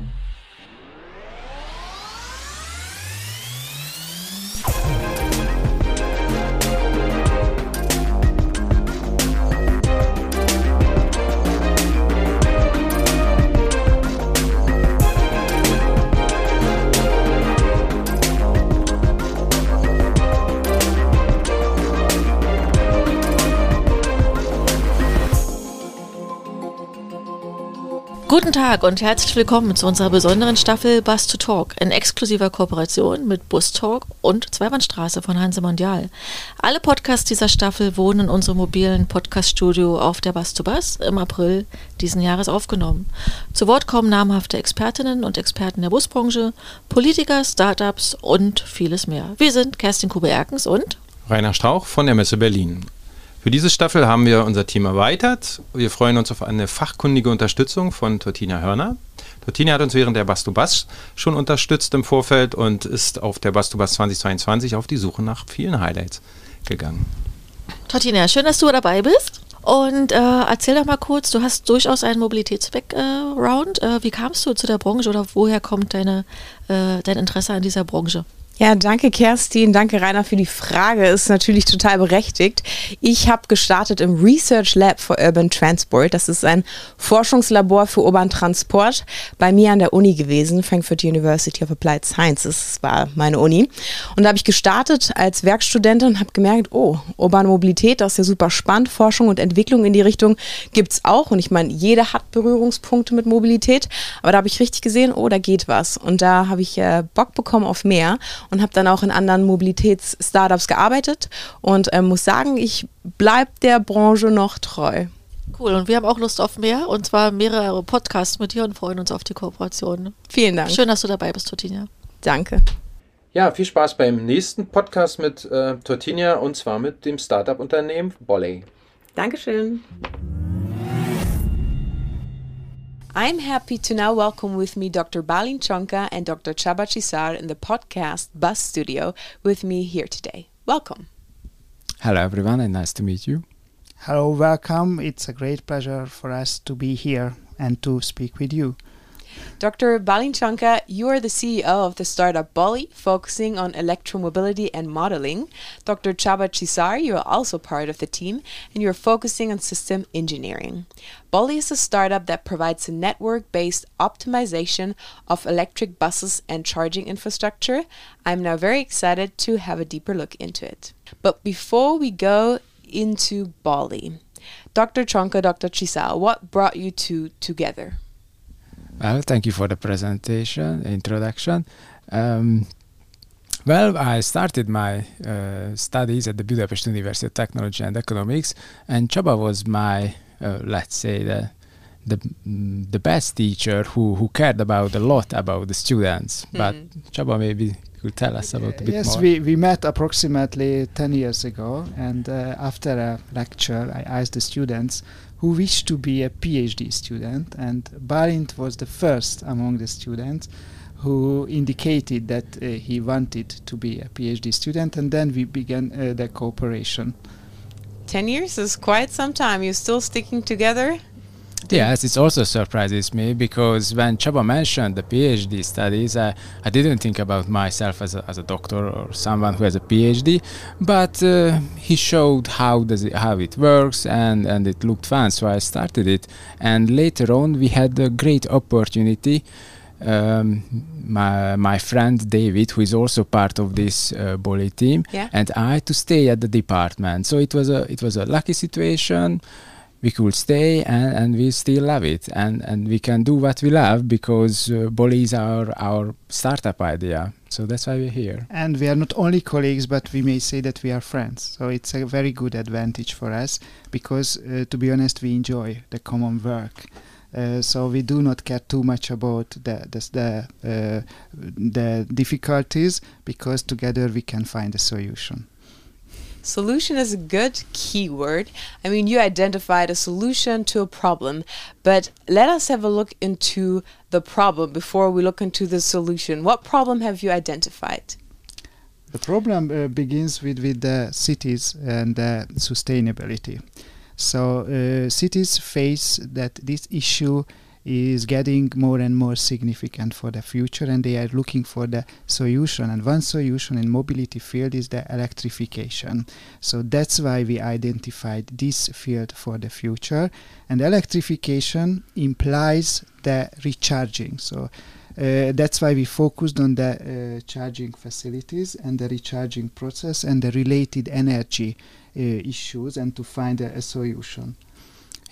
trabalho. Guten Tag und herzlich willkommen zu unserer besonderen Staffel Bus to Talk in exklusiver Kooperation mit Bus Talk und Zweibahnstraße von Hanse Mondial. Alle Podcasts dieser Staffel wurden in unserem mobilen Podcaststudio auf der Bus to Bus im April diesen Jahres aufgenommen. Zu Wort kommen namhafte Expertinnen und Experten der Busbranche, Politiker, Startups und vieles mehr. Wir sind Kerstin Kube-Erkens und Rainer Strauch von der Messe Berlin. Für diese Staffel haben wir unser Team erweitert. Wir freuen uns auf eine fachkundige Unterstützung von Tortina Hörner. Tortina hat uns während der Bastubas schon unterstützt im Vorfeld und ist auf der Bastubas 2022 auf die Suche nach vielen Highlights gegangen. Tortina, schön, dass du dabei bist. Und äh, erzähl doch mal kurz, du hast durchaus einen Mobilitätsbackground. Äh, wie kamst du zu der Branche oder woher kommt deine, äh, dein Interesse an dieser Branche? Ja, danke Kerstin, danke Rainer für die Frage. Ist natürlich total berechtigt. Ich habe gestartet im Research Lab for Urban Transport. Das ist ein Forschungslabor für urban Transport bei mir an der Uni gewesen, Frankfurt University of Applied Sciences. War meine Uni. Und da habe ich gestartet als Werkstudentin und habe gemerkt, oh, urbane Mobilität, das ist ja super spannend. Forschung und Entwicklung in die Richtung gibt's auch. Und ich meine, jeder hat Berührungspunkte mit Mobilität. Aber da habe ich richtig gesehen, oh, da geht was. Und da habe ich äh, Bock bekommen auf mehr und habe dann auch in anderen Mobilitäts-Startups gearbeitet und ähm, muss sagen, ich bleibe der Branche noch treu. Cool, und wir haben auch Lust auf mehr und zwar mehrere Podcasts mit dir und freuen uns auf die Kooperation. Vielen Dank. Schön, dass du dabei bist, Tortinia. Danke. Ja, viel Spaß beim nächsten Podcast mit äh, Tortinia und zwar mit dem Startup-Unternehmen Bolley. Dankeschön. I'm happy to now welcome with me Dr. Bálint Csonka and Dr. Csaba Csiszár in the podcast Bus Studio with me here today. Welcome. Hello, everyone, and nice to meet you. Hello, welcome. It's a great pleasure for us to be here and to speak with you. Dr. Bálint Csonka, you are the CEO of the startup Bali, focusing on electromobility and modeling. Dr. Csaba Csiszár, you are also part of the team, and you're focusing on system engineering. Bali is a startup that provides a network based optimization of electric buses and charging infrastructure. I'm now very excited to have a deeper look into it. But before we go into Bali, Dr. Csonka, Dr. Csiszár, what brought you two together? Well, thank you for the presentation, introduction. Um, well, I started my uh, studies at the Budapest University of Technology and Economics, and Csaba was my, uh, let's say, the the the best teacher who who cared about a lot about the students. Mm. But Csaba maybe could tell us about a bit yes, more. Yes, we, we met approximately 10 years ago, and uh, after a lecture, I asked the students who wished to be a PhD student, and Bálint was the first among the students who indicated that uh, he wanted to be a PhD student, and then we began uh, the cooperation. 10 years is quite some time. You're still sticking together? Yes, it also surprises me because when Csaba mentioned the PhD studies, I, I didn't think about myself as a, as a doctor or someone who has a PhD, but uh, he showed how does it, how it works and, and it looked fun, so I started it. And later on, we had a great opportunity. Um, my my friend David, who is also part of this uh, Boli team, yeah. and I to stay at the department. So it was a it was a lucky situation we could stay and, and we still love it and, and we can do what we love because uh, Boli is our, our startup idea. So that's why we're here. And we are not only colleagues, but we may say that we are friends. So it's a very good advantage for us because, uh, to be honest, we enjoy the common work. Uh, so we do not care too much about the the the, uh, the difficulties because together we can find a solution. Solution is a good keyword. I mean, you identified a solution to a problem, but let us have a look into the problem before we look into the solution. What problem have you identified? The problem uh, begins with, with the cities and uh, sustainability. So, uh, cities face that this issue is getting more and more significant for the future and they are looking for the solution and one solution in mobility field is the electrification. So that's why we identified this field for the future. And electrification implies the recharging. So uh, that's why we focused on the uh, charging facilities and the recharging process and the related energy uh, issues and to find a, a solution.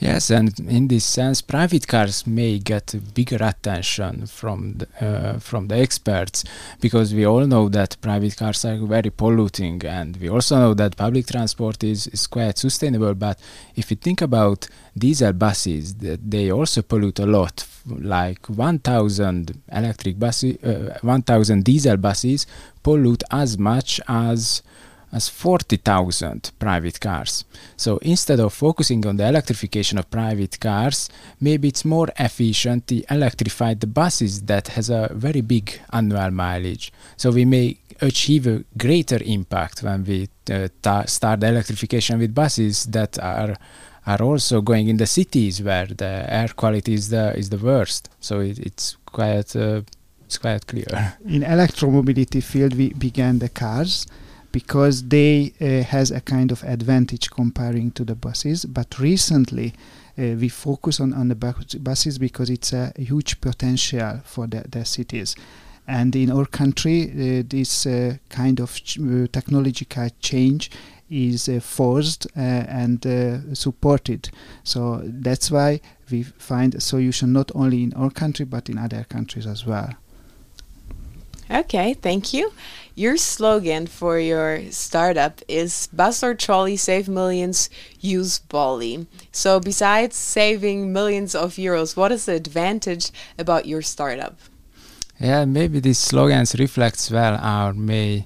Yes, and in this sense, private cars may get bigger attention from the, uh, from the experts because we all know that private cars are very polluting, and we also know that public transport is, is quite sustainable. But if you think about diesel buses, that they also pollute a lot. Like 1,000 electric buses, uh, 1,000 diesel buses pollute as much as as 40,000 private cars. So instead of focusing on the electrification of private cars, maybe it's more efficient to electrify the buses that has a very big annual mileage. So we may achieve a greater impact when we uh, start the electrification with buses that are are also going in the cities where the air quality is the is the worst. So it, it's quite uh, it's quite clear. In electromobility field, we began the cars because they uh, has a kind of advantage comparing to the buses but recently uh, we focus on, on the buses because it's a huge potential for the, the cities. And in our country uh, this uh, kind of ch- uh, technological change is uh, forced and supported. So that's why we find a solution not only in our country but in other countries as well Okay, thank you. Your slogan for your startup is Bus or Trolley Save Millions, Use Bali. So, besides saving millions of euros, what is the advantage about your startup? Yeah, maybe this slogan reflects well our main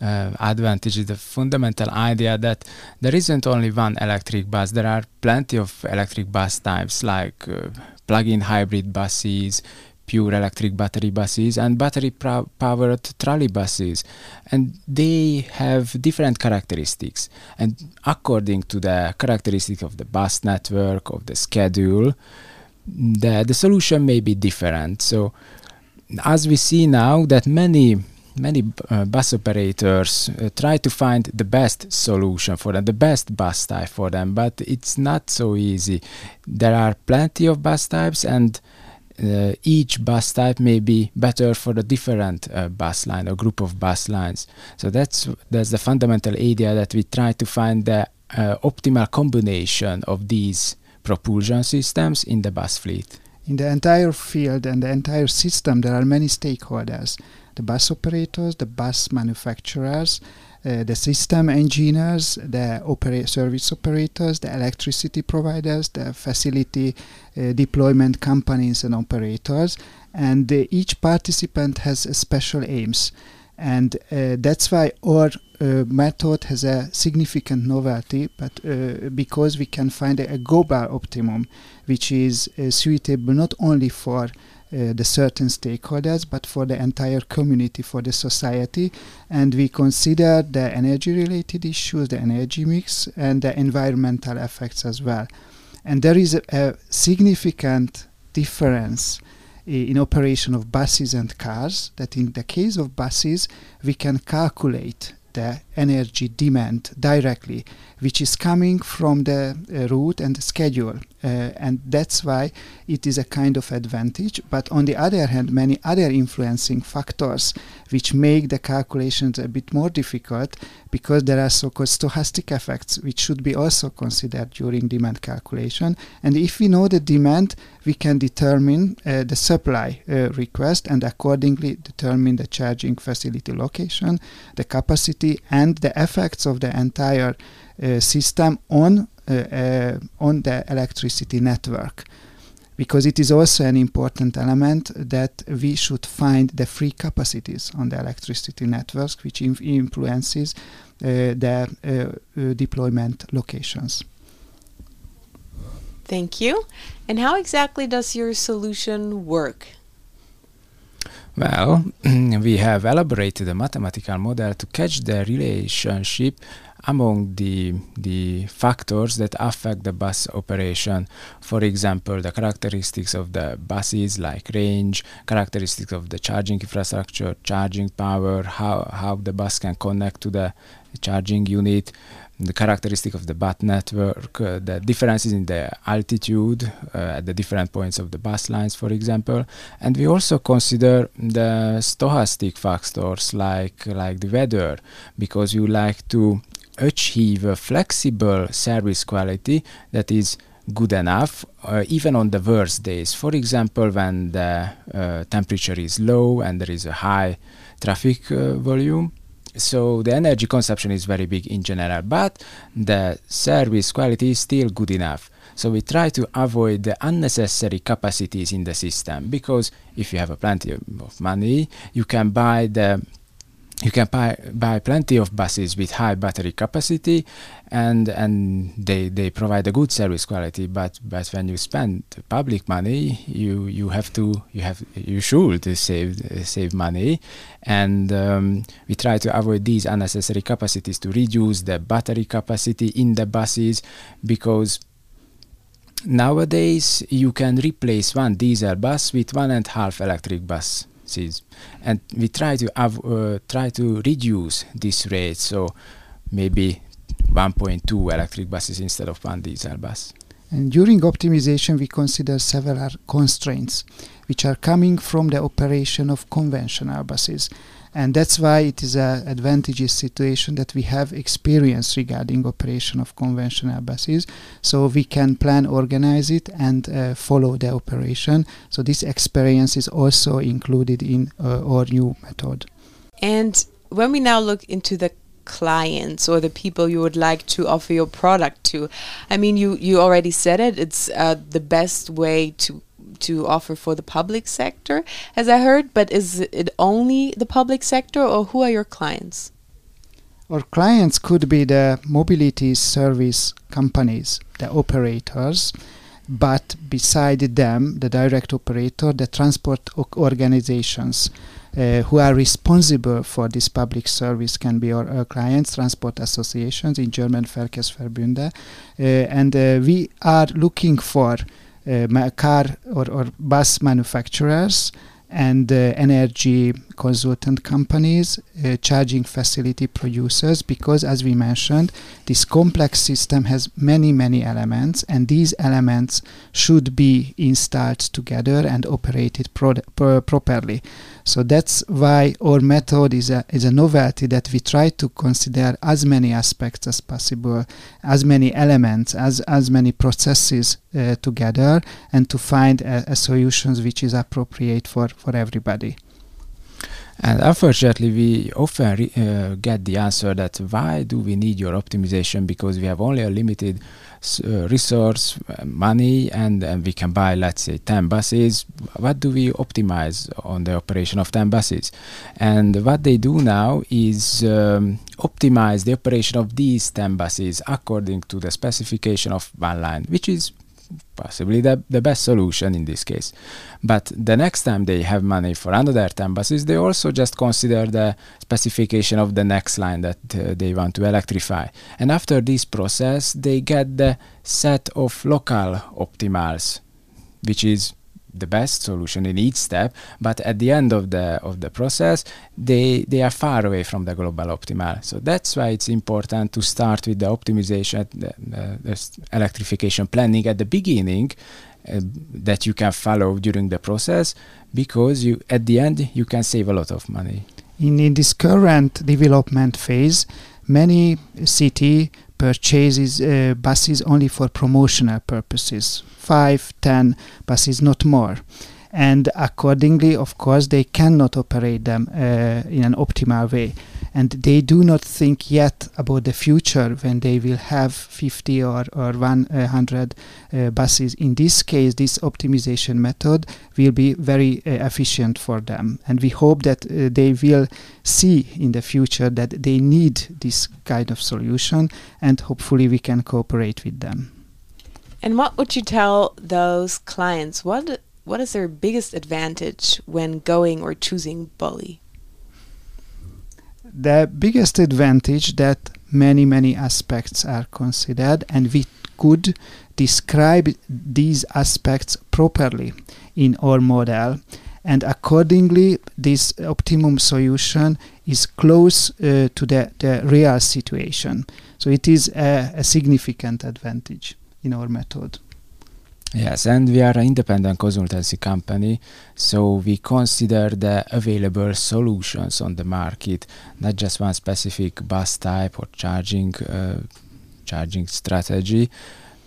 uh, advantage is the fundamental idea that there isn't only one electric bus, there are plenty of electric bus types like uh, plug in hybrid buses, pure electric battery buses and battery powered trolley buses. And they have different characteristics. And according to the characteristic of the bus network of the schedule the, the solution may be different. So as we see now that many many uh, bus operators uh, try to find the best solution for them, the best bus type for them, but it's not so easy. There are plenty of bus types, and uh, each bus type may be better for a different uh, bus line or group of bus lines. So that's that's the fundamental idea that we try to find the uh, optimal combination of these propulsion systems in the bus fleet. In the entire field and the entire system, there are many stakeholders: the bus operators, the bus manufacturers, uh, the system engineers, the service operators, the electricity providers, the facility uh, deployment companies and operators, and uh, each participant has special aims. And uh, that's why our uh, method has a significant novelty, but because we can find a global optimum, which is suitable not only for uh, the certain stakeholders, but for the entire community, for the society. And we consider the energy related issues, the energy mix, and the environmental effects as well. And there is a, a significant difference in operation of buses and cars that in the case of buses we can calculate the energy demand directly which is coming from the uh, route and the schedule. Uh, and that's why it is a kind of advantage. But on the other hand, many other influencing factors which make the calculations a bit more difficult because there are so-called stochastic effects which should be also considered during demand calculation. And if we know the demand, we can determine uh, the supply uh, request and accordingly determine the charging facility location, the capacity, and the effects of the entire uh, system on uh, uh, on the electricity network because it is also an important element that we should find the free capacities on the electricity networks which inf- influences uh, the deployment locations. Thank you. And how exactly does your solution work? Well, we have elaborated a mathematical model to catch the relationship among the the factors that affect the bus operation. For example, the characteristics of the buses like range, characteristics of the charging infrastructure, charging power, how how the bus can connect to the charging unit, the characteristic of the bus network, uh, the differences in the altitude uh, at the different points of the bus lines, for example, and we also consider the stochastic factors like like the weather, because you like to achieve a flexible service quality that is good enough uh, even on the worst days. For example, when the uh, temperature is low and there is a high traffic uh, volume so the energy consumption is very big in general but the service quality is still good enough. So we try to avoid the unnecessary capacities in the system because if you have a plenty of money you can buy the you can buy, buy plenty of buses with high battery capacity and and they they provide a good service quality but but when you spend public money you you have to you have you should save save money. And um, we try to avoid these unnecessary capacities to reduce the battery capacity in the buses because nowadays you can replace one diesel bus with one and a half electric bus and we try to uh, try to reduce this rate. So maybe 1.2 electric buses instead of one diesel bus. And during optimization we consider several constraints which are coming from the operation of conventional buses and that's why it is an advantageous situation that we have experience regarding operation of conventional buses so we can plan organize it and uh, follow the operation. So this experience is also included in uh, our new method. And when we now look into the clients or the people you would like to offer your product to i mean you you already said it it's uh, the best way to to offer for the public sector, as I heard, but is it only the public sector or who are your clients? Our clients could be the mobility service companies, the operators, but beside them, the direct operator, the transport organizations uh, who are responsible for this public service can be our, our clients, transport associations, in German Verkehrsverbünde, uh, and uh, we are looking for uh, car or, or bus manufacturers and uh, energy consultant companies, uh, charging facility producers, because as we mentioned, this complex system has many, many elements, and these elements should be installed together and operated pro- pro- properly. So that's why our method is a, is a novelty that we try to consider as many aspects as possible, as many elements, as, as many processes uh, together, and to find a, a solutions which is appropriate for, for everybody. And unfortunately, we often uh, get the answer that why do we need your optimization? Because we have only a limited uh, resource, uh, money, and, and we can buy, let's say, 10 buses. What do we optimize on the operation of 10 buses? And what they do now is um, optimize the operation of these 10 buses according to the specification of one line, which is possibly the, the best solution in this case. But the next time they have money for another 10 buses, they also just consider the specification of the next line that uh, they want to electrify. And after this process, they get the set of local optimals, which is the best solution in each step but at the end of the of the process they they are far away from the global optimal. So that's why it's important to start with the optimization the, the electrification planning at the beginning uh, that you can follow during the process because you at the end you can save a lot of money. In, in this current development phase many city purchases uh, buses only for promotional purposes five, ten buses, not more. And accordingly, of course, they cannot operate them uh, in an optimal way. And they do not think yet about the future when they will have 50 or, or 100 uh, buses. In this case, this optimization method will be very uh, efficient for them. And we hope that uh, they will see in the future that they need this kind of solution, and hopefully, we can cooperate with them. And what would you tell those clients? What what is their biggest advantage when going or choosing Bully? The biggest advantage that many many aspects are considered and we could describe these aspects properly in our model. And accordingly this optimum solution is close uh, to the, the real situation. So it is a, a significant advantage in our method Yes, and we are an independent consultancy company, so we consider the available solutions on the market, not just one specific bus type or charging uh, charging strategy.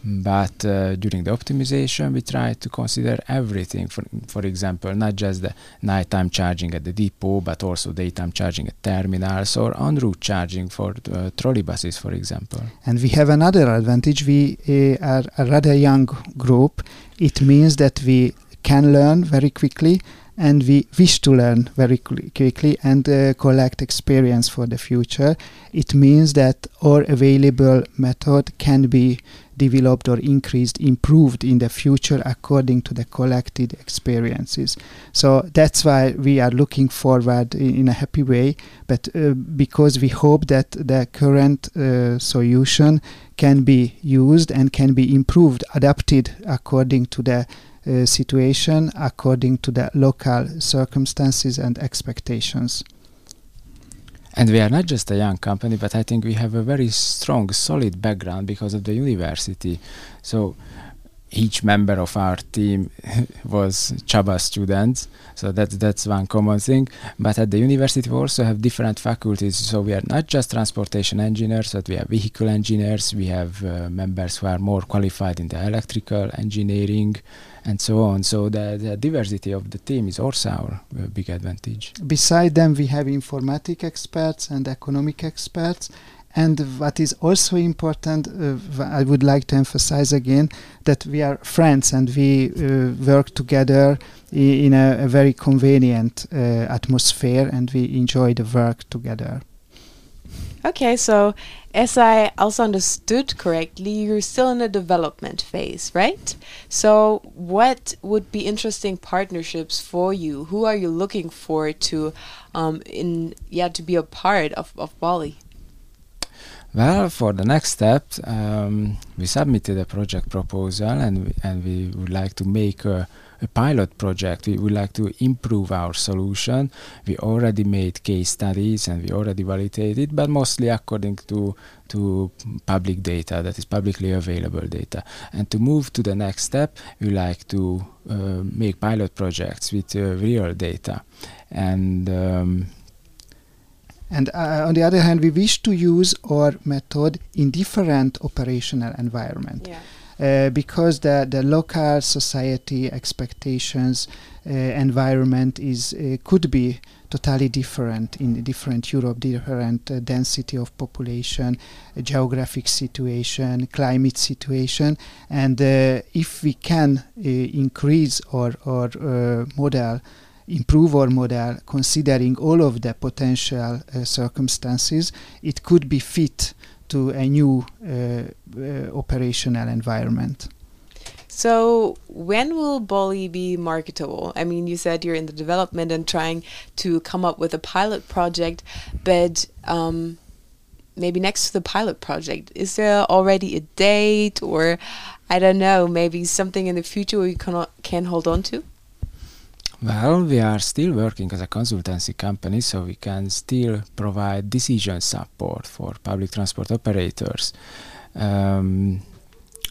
But uh, during the optimization, we try to consider everything. For, for example, not just the nighttime charging at the depot, but also daytime charging at terminals or en route charging for uh, trolleybuses, for example. And we have another advantage. We uh, are a rather young group. It means that we can learn very quickly and we wish to learn very quickly and uh, collect experience for the future. It means that our available method can be developed or increased, improved in the future according to the collected experiences. So that's why we are looking forward in, in a happy way, but uh, because we hope that the current uh, solution can be used and can be improved, adapted according to the uh, situation according to the local circumstances and expectations. And we are not just a young company, but I think we have a very strong, solid background because of the university. So each member of our team was Csaba students, so that's that's one common thing. But at the university, we also have different faculties. So we are not just transportation engineers, but we have vehicle engineers. We have uh, members who are more qualified in the electrical engineering, and so on. So the, the diversity of the team is also our uh, big advantage. Beside them, we have informatic experts and economic experts and what is also important, uh, I would like to emphasize again that we are friends and we uh, work together in a, a very convenient uh, atmosphere and we enjoy the work together. Okay, so as I also understood correctly, you're still in a development phase, right? So, what would be interesting partnerships for you? Who are you looking for to, um, in yeah, to be a part of of Bali? Well, for the next step, um, we submitted a project proposal and we, and we would like to make a, a, pilot project. We would like to improve our solution. We already made case studies and we already validated, but mostly according to to public data that is publicly available data. And to move to the next step, we like to uh, make pilot projects with uh, real data and. Um, and uh, on the other hand, we wish to use our method in different operational environment. Yeah. Uh, because the, the local society expectations uh, environment is uh, could be totally different in different Europe, different uh, density of population, uh, geographic situation, climate situation, and if we can increase our our model improve our model considering all of the potential uh, circumstances, it could be fit to a new uh, uh, operational environment. So, when will Boli be marketable? I mean, you said you're in the development and trying to come up with a pilot project, but um, maybe next to the pilot project, is there already a date or I don't know, maybe something in the future we can, can hold on to? Well, we are still working as a consultancy company, so we can still provide decision support for public transport operators. Um,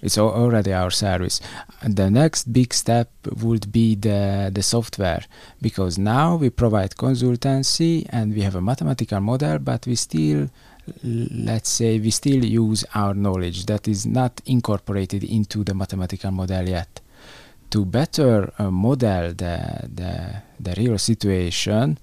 it's already our service. And the next big step would be the, the software, because now we provide consultancy and we have a mathematical model, but we still let's say we still use our knowledge that is not incorporated into the mathematical model yet to better uh, model the, the, the real situation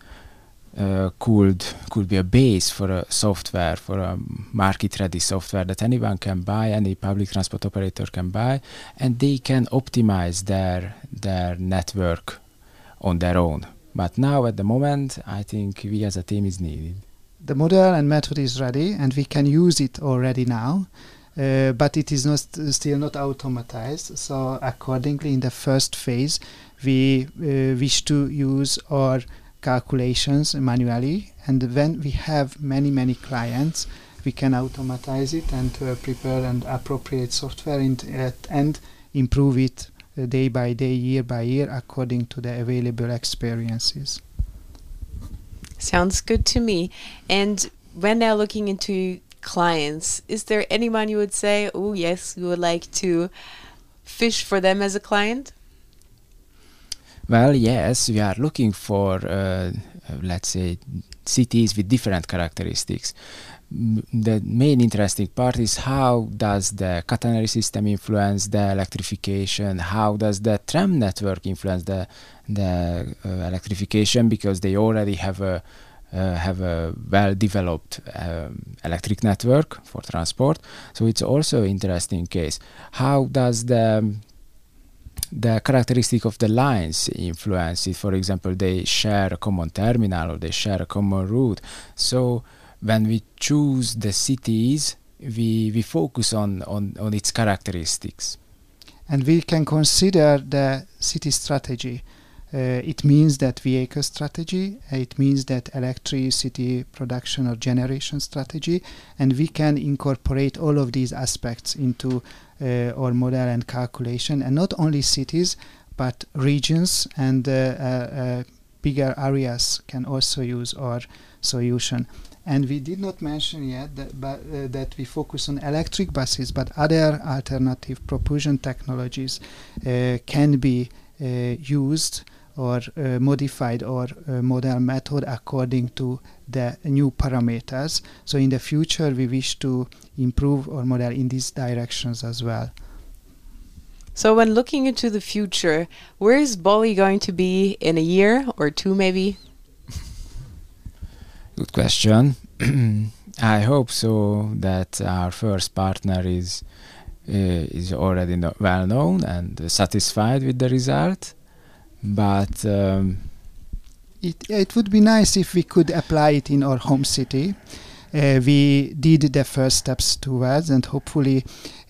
uh, could could be a base for a software for a market ready software that anyone can buy any public transport operator can buy and they can optimize their their network on their own. But now at the moment i think we as a team is needed. The model and method is ready and we can use it already now uh, but it is not still not automatized. So accordingly, in the first phase, we uh, wish to use our calculations manually. And when we have many, many clients, we can automatize it and uh, prepare and appropriate software in and improve it uh, day by day, year by year, according to the available experiences. Sounds good to me. And when now looking into clients, is there anyone you would say, oh, yes, we would like to fish for them as a client? Well, yes, we are looking for, uh, let's say, cities with different characteristics. the main interesting part is how does the catenary system influence the electrification? How does the tram network influence the the uh, electrification? Because they already have a uh, have a well-developed um, electric network for transport. So it's also interesting case. How does the the characteristic of the lines influence it? For example, they share a common terminal or they share a common route. So when we choose the cities, we, we focus on, on, on its characteristics. And we can consider the city strategy. Uh, it means that vehicle strategy, it means that electricity production or generation strategy, and we can incorporate all of these aspects into uh, our model and calculation, and not only cities, but regions and uh, uh, uh bigger areas can also use our solution. And we did not mention yet that, but, uh, that we focus on electric buses, but other alternative propulsion technologies uh, can be uh, used or uh, modified or uh, model method according to the new parameters. So in the future, we wish to improve our model in these directions as well. So when looking into the future, where is Bolly going to be in a year or two, maybe? Good question. I hope so that our first partner is uh, is already no well known and uh, satisfied with the result. But um, it it would be nice if we could apply it in our home city. Uh, we did the first steps towards, and hopefully,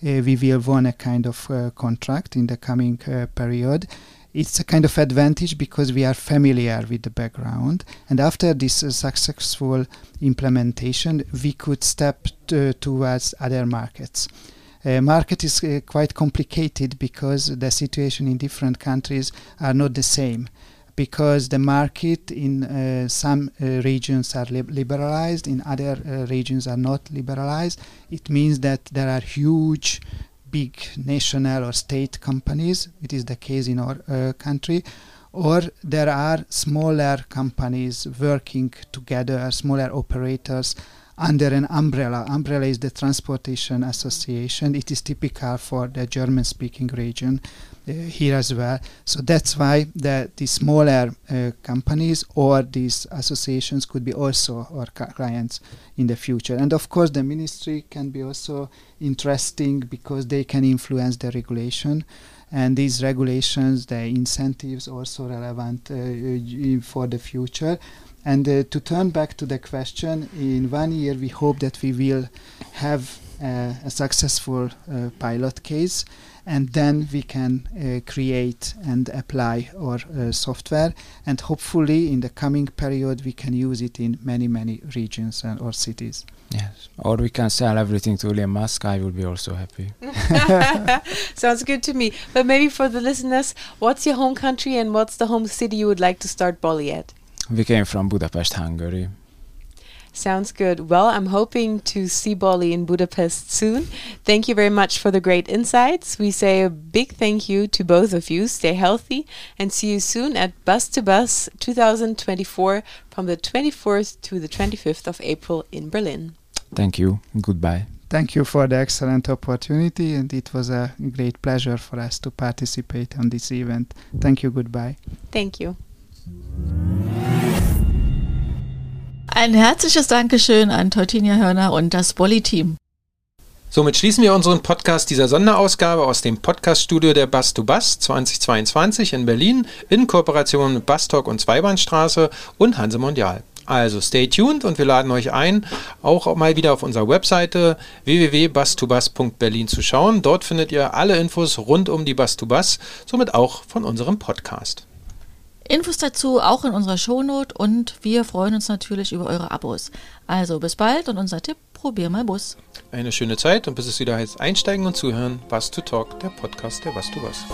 uh, we will won a kind of uh, contract in the coming uh, period. It's a kind of advantage because we are familiar with the background. And after this uh, successful implementation we could step to, towards other markets uh, market is uh, quite complicated because the situation in different countries are not the same. Because the market in uh, some uh, regions are li liberalized in other uh, regions are not liberalized it means that there are huge big national or state companies, it is the case in our uh, country, or there are smaller companies working together, smaller operators under an umbrella. Umbrella is the Transportation Association. It is typical for the German speaking region uh, here as well. So that's why the, the smaller uh, companies or these associations could be also our clients in the future. And of course, the ministry can be also interesting because they can influence the regulation. And these regulations, the incentives, also relevant uh, for the future. And uh, to turn back to the question, in one year we hope that we will have uh, a successful uh, pilot case and then we can uh, create and apply our uh, software. And hopefully in the coming period we can use it in many many regions and or cities. Yes. Or we can sell everything to Elon Musk. I will be also happy. Sounds good to me. But maybe for the listeners what's your home country and what's the home city you would like to start Bolly at we came from Budapest Hungary Sounds good. Well, I'm hoping to see Bolly in Budapest soon. Thank you very much for the great insights. We say a big thank you to both of you. Stay healthy and see you soon at Bus to Bus 2024 from the 24th to the 25th of April in Berlin. Thank you. Goodbye. Thank you for the excellent opportunity, and it was a great pleasure for us to participate on this event. Thank you. Goodbye. Thank you. Ein herzliches Dankeschön an Teutinia Hörner und das Bolli-Team. Somit schließen wir unseren Podcast dieser Sonderausgabe aus dem Podcaststudio der Bass to Bass 2022 in Berlin in Kooperation mit Bastalk und Zweibahnstraße und Hanse Mondial. Also stay tuned und wir laden euch ein, auch mal wieder auf unserer Webseite www.bastubas.berlin zu schauen. Dort findet ihr alle Infos rund um die Bass to Bass, somit auch von unserem Podcast. Infos dazu auch in unserer Shownote und wir freuen uns natürlich über eure Abos. Also bis bald und unser Tipp, probier mal Bus. Eine schöne Zeit und bis es wieder heißt Einsteigen und Zuhören. Was to Talk, der Podcast der Was du was.